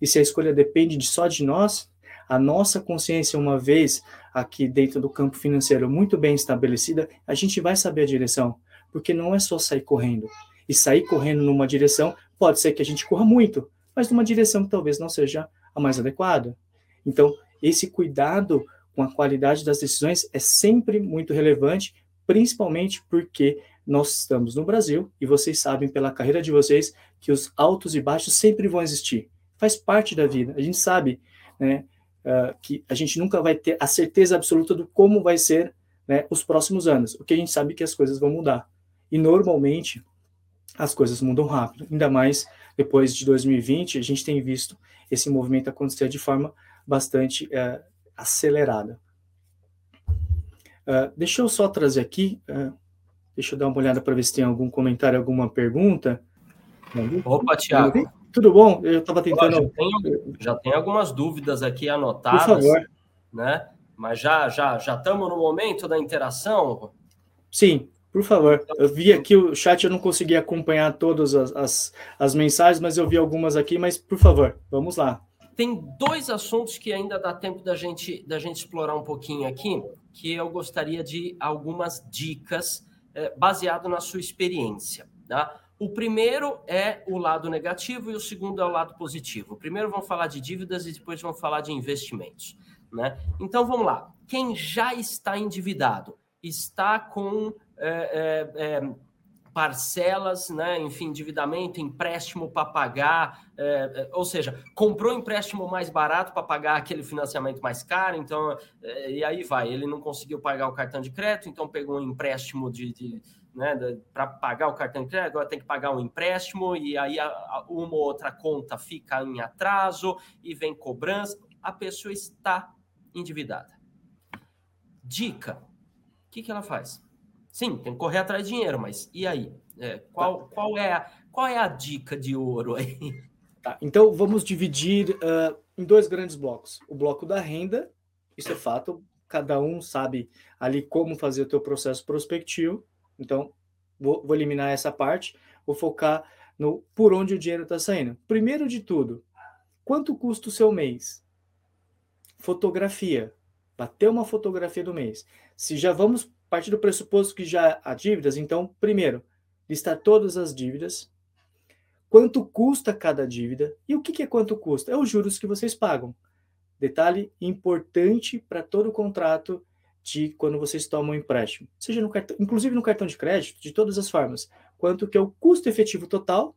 E se a escolha depende de só de nós, a nossa consciência, uma vez aqui dentro do campo financeiro muito bem estabelecida, a gente vai saber a direção porque não é só sair correndo. E sair correndo numa direção, pode ser que a gente corra muito, mas numa direção que talvez não seja a mais adequada. Então, esse cuidado com a qualidade das decisões é sempre muito relevante, principalmente porque nós estamos no Brasil e vocês sabem pela carreira de vocês que os altos e baixos sempre vão existir. Faz parte da vida. A gente sabe né, uh, que a gente nunca vai ter a certeza absoluta do como vai ser né, os próximos anos. O que a gente sabe é que as coisas vão mudar. E normalmente as coisas mudam rápido, ainda mais depois de 2020, a gente tem visto esse movimento acontecer de forma bastante é, acelerada. Uh, deixa eu só trazer aqui, uh, deixa eu dar uma olhada para ver se tem algum comentário, alguma pergunta. Opa, Tiago. Tudo bom? Eu estava tentando. Já tem, já algumas dúvidas aqui anotadas. Por favor. Né? Mas já já já estamos no momento da interação. Sim, por favor, eu vi aqui o chat, eu não consegui acompanhar todas as, as, as, mensagens, mas eu vi algumas aqui, mas por favor, vamos lá. Tem dois assuntos que ainda dá tempo da gente, da gente explorar um pouquinho aqui, que eu gostaria de algumas dicas é, baseado na sua experiência. Tá? O primeiro é o lado negativo e o segundo é o lado positivo. Primeiro vamos falar de dívidas e depois vamos falar de investimentos. Né? Então vamos lá. Quem já está endividado, está com é, é, é, parcelas, né, enfim, endividamento, empréstimo para pagar, é, é, ou seja, comprou empréstimo mais barato para pagar aquele financiamento mais caro, então, é, e aí vai, ele não conseguiu pagar o cartão de crédito, então pegou um empréstimo de, de né, para pagar o cartão de crédito, agora tem que pagar um empréstimo, e aí uma ou outra conta fica em atraso, e vem cobrança, a pessoa está endividada. Dica, o que, que ela faz? Sim, tem que correr atrás de dinheiro, mas e aí? É, qual, tá. qual, é a, qual é a dica de ouro aí? Tá, então vamos dividir uh, em dois grandes blocos. O bloco da renda, isso é fato, cada um sabe ali como fazer o teu processo prospectivo. Então, vou, vou eliminar essa parte, vou focar no por onde o dinheiro está saindo. Primeiro de tudo, quanto custa o seu mês? Fotografia. Bater uma fotografia do mês. Se já vamos partir do pressuposto que já há dívidas, então, primeiro, listar todas as dívidas, quanto custa cada dívida e o que é quanto custa? É os juros que vocês pagam. Detalhe importante para todo contrato de quando vocês tomam um empréstimo, seja no cartão, inclusive no cartão de crédito, de todas as formas, quanto que é o custo efetivo total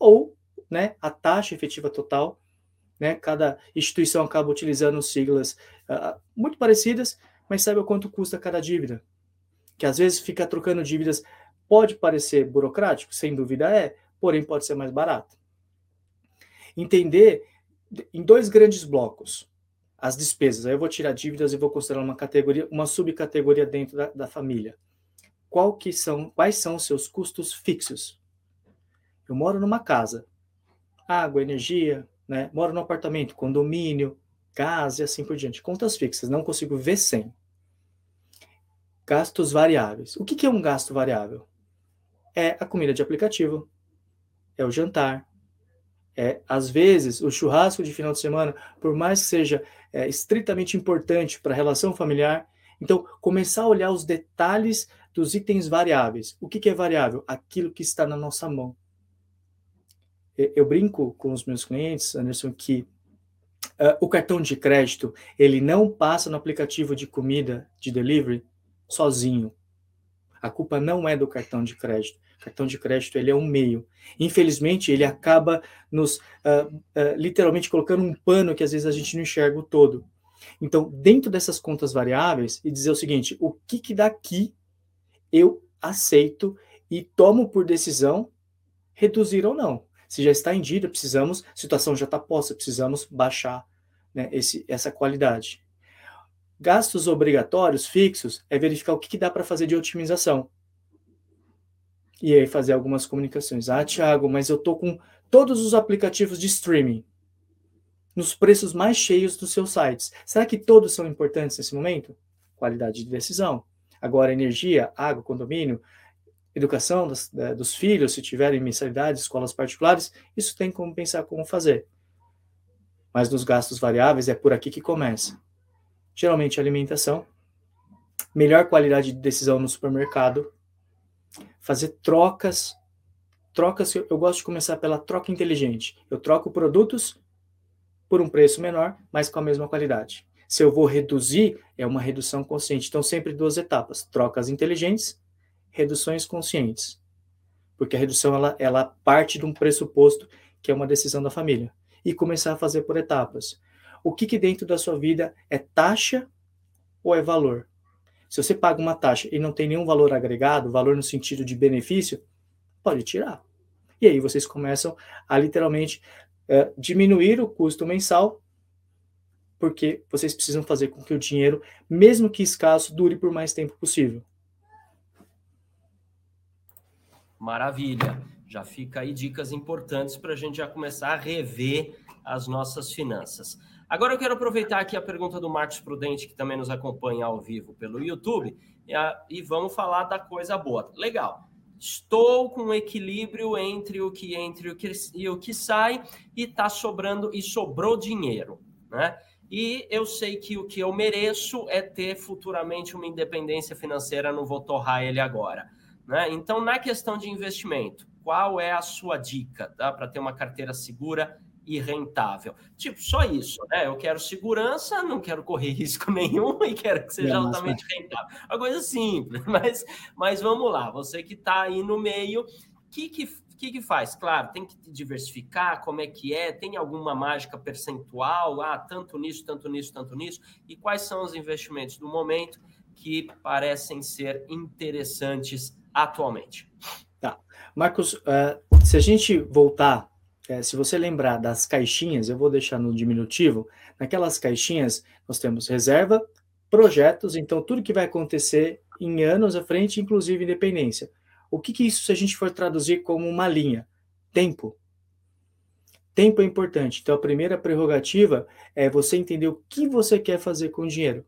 ou, né, a taxa efetiva total, né? Cada instituição acaba utilizando siglas uh, muito parecidas, mas o quanto custa cada dívida que às vezes fica trocando dívidas, pode parecer burocrático, sem dúvida é, porém pode ser mais barato. Entender em dois grandes blocos as despesas. Aí eu vou tirar dívidas e vou considerar uma categoria, uma subcategoria dentro da, da família. Qual que são, quais são os seus custos fixos? eu moro numa casa, água, energia, né? Moro num apartamento, condomínio, gás e assim por diante. Contas fixas, não consigo ver sem. Gastos variáveis. O que, que é um gasto variável? É a comida de aplicativo, é o jantar, é, às vezes, o churrasco de final de semana, por mais que seja é, estritamente importante para a relação familiar, então começar a olhar os detalhes dos itens variáveis. O que, que é variável? Aquilo que está na nossa mão. Eu brinco com os meus clientes, Anderson, que uh, o cartão de crédito ele não passa no aplicativo de comida de delivery sozinho. A culpa não é do cartão de crédito. O cartão de crédito ele é um meio. Infelizmente, ele acaba nos uh, uh, literalmente colocando um pano que às vezes a gente não enxerga o todo. Então, dentro dessas contas variáveis, e dizer o seguinte: o que, que daqui eu aceito e tomo por decisão reduzir ou não. Se já está em dívida, precisamos, situação já está posta, precisamos baixar né, esse, essa qualidade. Gastos obrigatórios fixos é verificar o que, que dá para fazer de otimização. E aí fazer algumas comunicações. Ah, Thiago, mas eu estou com todos os aplicativos de streaming nos preços mais cheios dos seus sites. Será que todos são importantes nesse momento? Qualidade de decisão. Agora, energia, água, condomínio, educação dos, dos filhos, se tiverem mensalidades, escolas particulares, isso tem como pensar como fazer. Mas nos gastos variáveis é por aqui que começa. Geralmente alimentação, melhor qualidade de decisão no supermercado, fazer trocas, trocas, eu gosto de começar pela troca inteligente. Eu troco produtos por um preço menor, mas com a mesma qualidade. Se eu vou reduzir, é uma redução consciente. Então, sempre duas etapas: trocas inteligentes, reduções conscientes. Porque a redução ela, ela parte de um pressuposto que é uma decisão da família. E começar a fazer por etapas. O que, que dentro da sua vida é taxa ou é valor? Se você paga uma taxa e não tem nenhum valor agregado, valor no sentido de benefício, pode tirar. E aí vocês começam a literalmente é, diminuir o custo mensal, porque vocês precisam fazer com que o dinheiro, mesmo que escasso, dure por mais tempo possível. Maravilha. Já fica aí dicas importantes para a gente já começar a rever as nossas finanças. Agora eu quero aproveitar aqui a pergunta do Marcos Prudente, que também nos acompanha ao vivo pelo YouTube, e vamos falar da coisa boa. Legal estou com um equilíbrio entre o que entra e o que, e o que sai e está sobrando e sobrou dinheiro, né? E eu sei que o que eu mereço é ter futuramente uma independência financeira, não vou torrar ele agora. Né? Então, na questão de investimento, qual é a sua dica tá? para ter uma carteira segura e rentável. Tipo, só isso, né? Eu quero segurança, não quero correr risco nenhum e quero que seja altamente rentável. Uma coisa simples, mas, mas vamos lá. Você que está aí no meio, o que, que, que, que faz? Claro, tem que diversificar, como é que é, tem alguma mágica percentual, ah, tanto nisso, tanto nisso, tanto nisso, e quais são os investimentos do momento que parecem ser interessantes atualmente? Tá. Marcos, uh, se a gente voltar é, se você lembrar das caixinhas, eu vou deixar no diminutivo, naquelas caixinhas nós temos reserva, projetos, então tudo que vai acontecer em anos à frente, inclusive independência. O que, que isso, se a gente for traduzir como uma linha? Tempo. Tempo é importante. Então, a primeira prerrogativa é você entender o que você quer fazer com o dinheiro.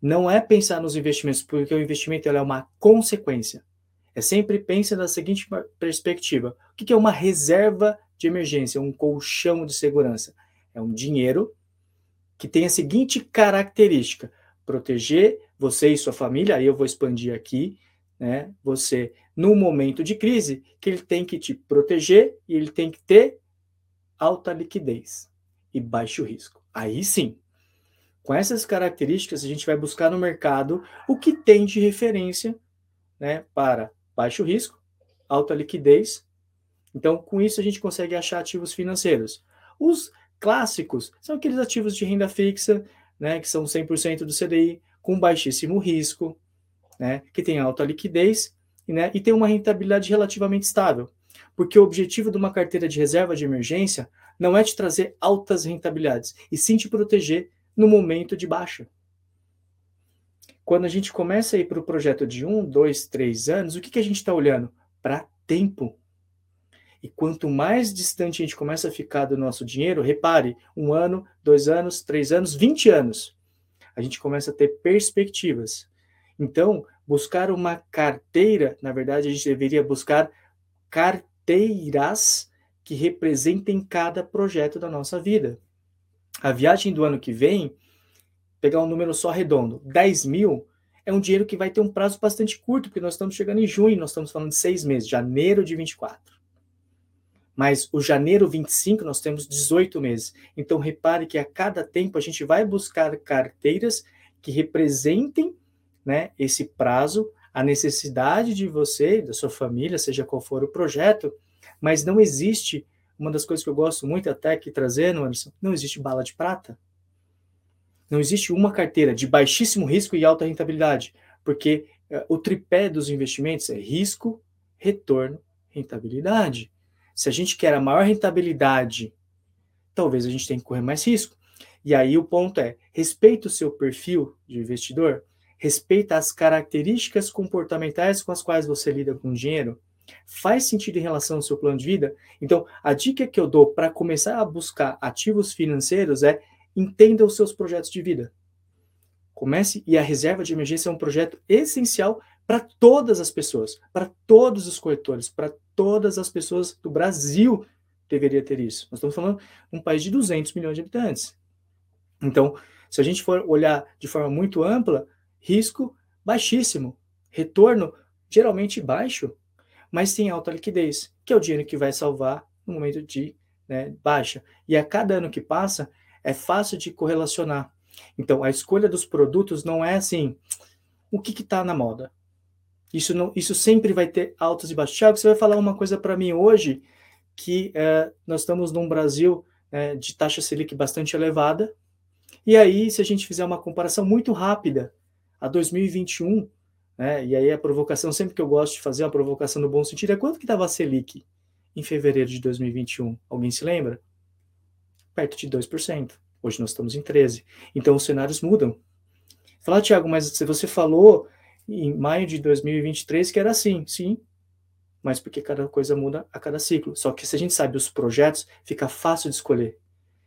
Não é pensar nos investimentos, porque o investimento é uma consequência. É sempre pense da seguinte perspectiva: o que é uma reserva de emergência, um colchão de segurança. É um dinheiro que tem a seguinte característica: proteger você e sua família. Aí eu vou expandir aqui, né? Você, no momento de crise, que ele tem que te proteger e ele tem que ter alta liquidez e baixo risco. Aí sim, com essas características, a gente vai buscar no mercado o que tem de referência né, para baixo risco, alta liquidez então, com isso, a gente consegue achar ativos financeiros. Os clássicos são aqueles ativos de renda fixa, né, que são 100% do CDI, com baixíssimo risco, né, que tem alta liquidez né, e tem uma rentabilidade relativamente estável. Porque o objetivo de uma carteira de reserva de emergência não é te trazer altas rentabilidades, e sim te proteger no momento de baixa. Quando a gente começa a ir para o projeto de um, dois, três anos, o que, que a gente está olhando? Para tempo. E quanto mais distante a gente começa a ficar do nosso dinheiro, repare, um ano, dois anos, três anos, vinte anos, a gente começa a ter perspectivas. Então, buscar uma carteira, na verdade, a gente deveria buscar carteiras que representem cada projeto da nossa vida. A viagem do ano que vem, pegar um número só redondo, 10 mil, é um dinheiro que vai ter um prazo bastante curto, porque nós estamos chegando em junho, nós estamos falando de seis meses, janeiro de 24. Mas o janeiro 25 nós temos 18 meses. Então repare que a cada tempo a gente vai buscar carteiras que representem né, esse prazo, a necessidade de você, da sua família, seja qual for o projeto, mas não existe, uma das coisas que eu gosto muito até aqui trazendo, Anderson, não existe bala de prata. Não existe uma carteira de baixíssimo risco e alta rentabilidade, porque uh, o tripé dos investimentos é risco, retorno, rentabilidade. Se a gente quer a maior rentabilidade, talvez a gente tenha que correr mais risco. E aí o ponto é: respeita o seu perfil de investidor, respeita as características comportamentais com as quais você lida com o dinheiro. Faz sentido em relação ao seu plano de vida? Então, a dica que eu dou para começar a buscar ativos financeiros é entenda os seus projetos de vida. Comece e a reserva de emergência é um projeto essencial para todas as pessoas, para todos os corretores, para todas as pessoas do Brasil deveria ter isso. Nós estamos falando um país de 200 milhões de habitantes. Então, se a gente for olhar de forma muito ampla, risco baixíssimo, retorno geralmente baixo, mas tem alta liquidez, que é o dinheiro que vai salvar no momento de né, baixa. E a cada ano que passa, é fácil de correlacionar. Então, a escolha dos produtos não é assim, o que está na moda? Isso, não, isso sempre vai ter altos e baixos. Tiago, você vai falar uma coisa para mim hoje, que é, nós estamos num Brasil é, de taxa Selic bastante elevada, e aí, se a gente fizer uma comparação muito rápida a 2021, né, e aí a provocação, sempre que eu gosto de fazer uma provocação no bom sentido, é quanto que estava a Selic em fevereiro de 2021? Alguém se lembra? perto de 2%. Hoje nós estamos em 13%. Então os cenários mudam. Falar, Tiago, mas se você falou em maio de 2023 que era assim, sim, mas porque cada coisa muda a cada ciclo. Só que se a gente sabe os projetos, fica fácil de escolher.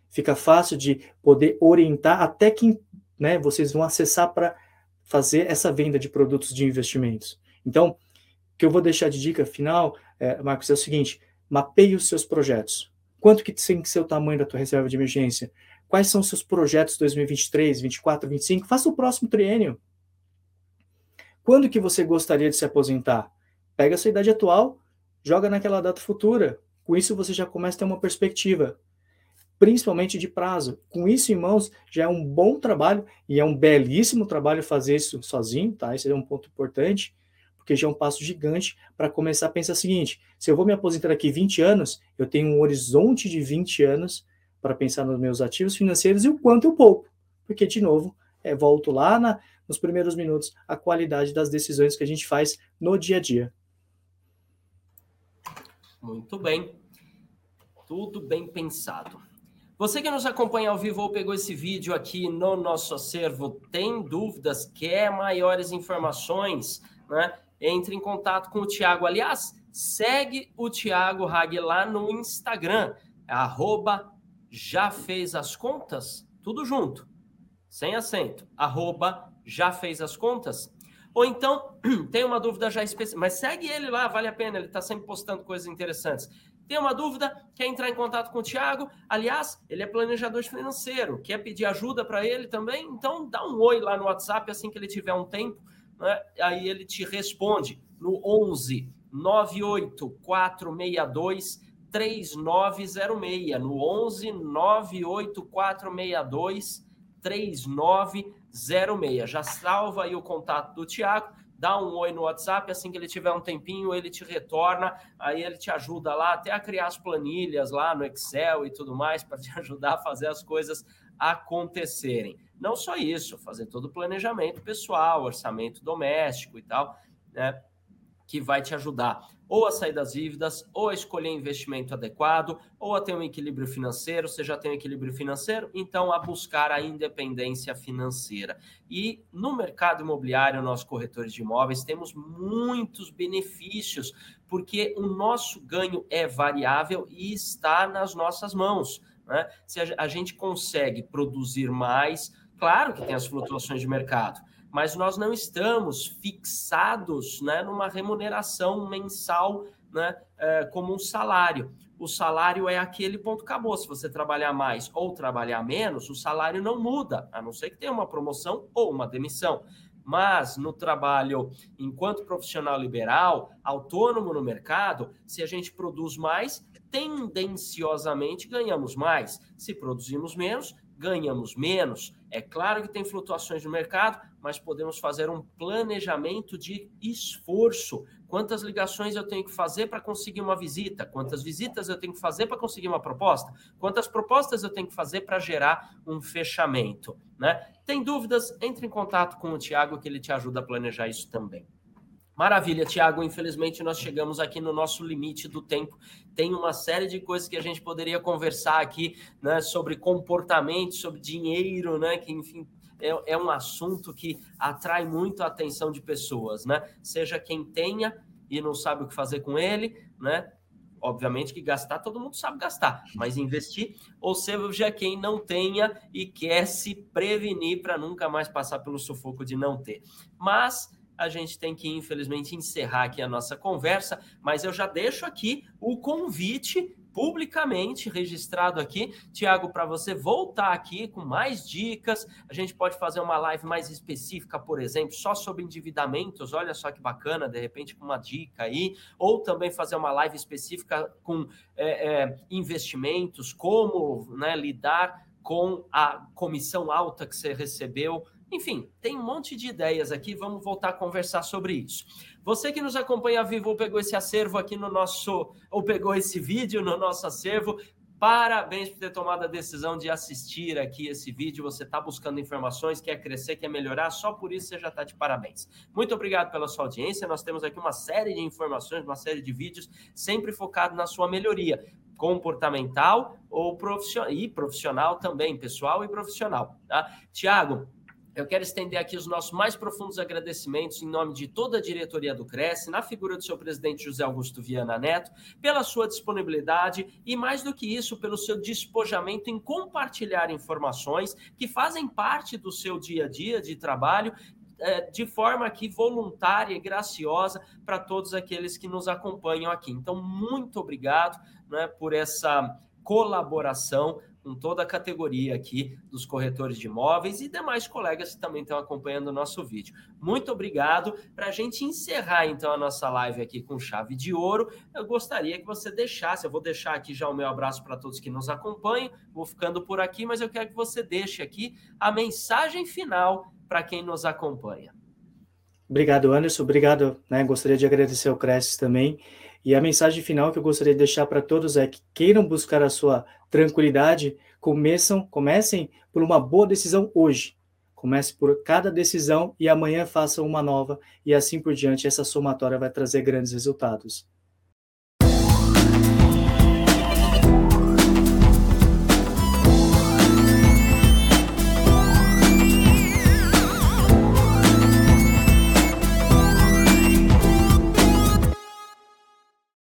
Fica fácil de poder orientar até quem né, vocês vão acessar para fazer essa venda de produtos de investimentos. Então, o que eu vou deixar de dica final, é, Marcos, é o seguinte: mapeie os seus projetos. Quanto que tem que ser o tamanho da tua reserva de emergência? Quais são os seus projetos 2023, 24, 25? Faça o próximo triênio. Quando que você gostaria de se aposentar? Pega a sua idade atual, joga naquela data futura. Com isso você já começa a ter uma perspectiva, principalmente de prazo. Com isso em mãos, já é um bom trabalho e é um belíssimo trabalho fazer isso sozinho, tá? Esse é um ponto importante porque já é um passo gigante para começar a pensar o seguinte: se eu vou me aposentar daqui 20 anos, eu tenho um horizonte de 20 anos para pensar nos meus ativos financeiros e o quanto eu poupo. Porque, de novo, é, volto lá na, nos primeiros minutos, a qualidade das decisões que a gente faz no dia a dia. Muito bem. Tudo bem pensado. Você que nos acompanha ao vivo ou pegou esse vídeo aqui no nosso acervo, tem dúvidas, quer maiores informações, né? entre em contato com o Tiago. Aliás, segue o Tiago Hag lá no Instagram, arroba já fez as contas, tudo junto, sem acento, arroba já fez as contas. Ou então, tem uma dúvida já específica, mas segue ele lá, vale a pena, ele está sempre postando coisas interessantes. Tem uma dúvida, quer entrar em contato com o Tiago? Aliás, ele é planejador financeiro, quer pedir ajuda para ele também? Então dá um oi lá no WhatsApp assim que ele tiver um tempo né? aí ele te responde no 11 98462 3906, no 11 98462 3906. Já salva aí o contato do Tiago, dá um oi no WhatsApp, assim que ele tiver um tempinho, ele te retorna, aí ele te ajuda lá até a criar as planilhas lá no Excel e tudo mais para te ajudar a fazer as coisas acontecerem. Não só isso, fazer todo o planejamento pessoal, orçamento doméstico e tal, né? que vai te ajudar ou a sair das dívidas, ou a escolher investimento adequado, ou a ter um equilíbrio financeiro. Você já tem um equilíbrio financeiro, então a buscar a independência financeira. E no mercado imobiliário, nós corretores de imóveis temos muitos benefícios, porque o nosso ganho é variável e está nas nossas mãos. Né? Se a gente consegue produzir mais, claro que tem as flutuações de mercado mas nós não estamos fixados né, numa remuneração mensal né, é, como um salário. O salário é aquele ponto acabou. Se você trabalhar mais ou trabalhar menos, o salário não muda, a não ser que tenha uma promoção ou uma demissão. Mas no trabalho enquanto profissional liberal, autônomo no mercado, se a gente produz mais, tendenciosamente ganhamos mais. Se produzimos menos, ganhamos menos. É claro que tem flutuações no mercado, mas podemos fazer um planejamento de esforço. Quantas ligações eu tenho que fazer para conseguir uma visita? Quantas visitas eu tenho que fazer para conseguir uma proposta? Quantas propostas eu tenho que fazer para gerar um fechamento? Né? Tem dúvidas? Entre em contato com o Tiago que ele te ajuda a planejar isso também. Maravilha, Tiago. Infelizmente, nós chegamos aqui no nosso limite do tempo. Tem uma série de coisas que a gente poderia conversar aqui, né, sobre comportamento, sobre dinheiro, né, que, enfim, é, é um assunto que atrai muito a atenção de pessoas, né? Seja quem tenha e não sabe o que fazer com ele, né? Obviamente que gastar todo mundo sabe gastar, mas investir, ou seja, quem não tenha e quer se prevenir para nunca mais passar pelo sufoco de não ter. Mas a gente tem que, infelizmente, encerrar aqui a nossa conversa, mas eu já deixo aqui o convite publicamente registrado aqui, Tiago, para você voltar aqui com mais dicas. A gente pode fazer uma live mais específica, por exemplo, só sobre endividamentos. Olha só que bacana, de repente, com uma dica aí, ou também fazer uma live específica com é, é, investimentos, como né, lidar com a comissão alta que você recebeu enfim, tem um monte de ideias aqui, vamos voltar a conversar sobre isso. Você que nos acompanha vivo ou pegou esse acervo aqui no nosso, ou pegou esse vídeo no nosso acervo, Parabéns por ter tomado a decisão de assistir aqui esse vídeo. Você está buscando informações, quer crescer, quer melhorar, só por isso você já está de parabéns. Muito obrigado pela sua audiência. Nós temos aqui uma série de informações, uma série de vídeos, sempre focado na sua melhoria comportamental ou profissional, e profissional também, pessoal e profissional. Tá? Tiago, eu quero estender aqui os nossos mais profundos agradecimentos em nome de toda a diretoria do Cresce, na figura do seu presidente José Augusto Viana Neto, pela sua disponibilidade e, mais do que isso, pelo seu despojamento em compartilhar informações que fazem parte do seu dia a dia de trabalho é, de forma aqui voluntária e graciosa para todos aqueles que nos acompanham aqui. Então, muito obrigado né, por essa colaboração com toda a categoria aqui dos corretores de imóveis e demais colegas que também estão acompanhando o nosso vídeo. Muito obrigado. Para a gente encerrar então a nossa live aqui com chave de ouro, eu gostaria que você deixasse, eu vou deixar aqui já o meu abraço para todos que nos acompanham, vou ficando por aqui, mas eu quero que você deixe aqui a mensagem final para quem nos acompanha. Obrigado, Anderson. Obrigado. Né? Gostaria de agradecer ao Cresces também. E a mensagem final que eu gostaria de deixar para todos é que queiram buscar a sua tranquilidade, começam, comecem por uma boa decisão hoje. Comece por cada decisão e amanhã façam uma nova e assim por diante. Essa somatória vai trazer grandes resultados.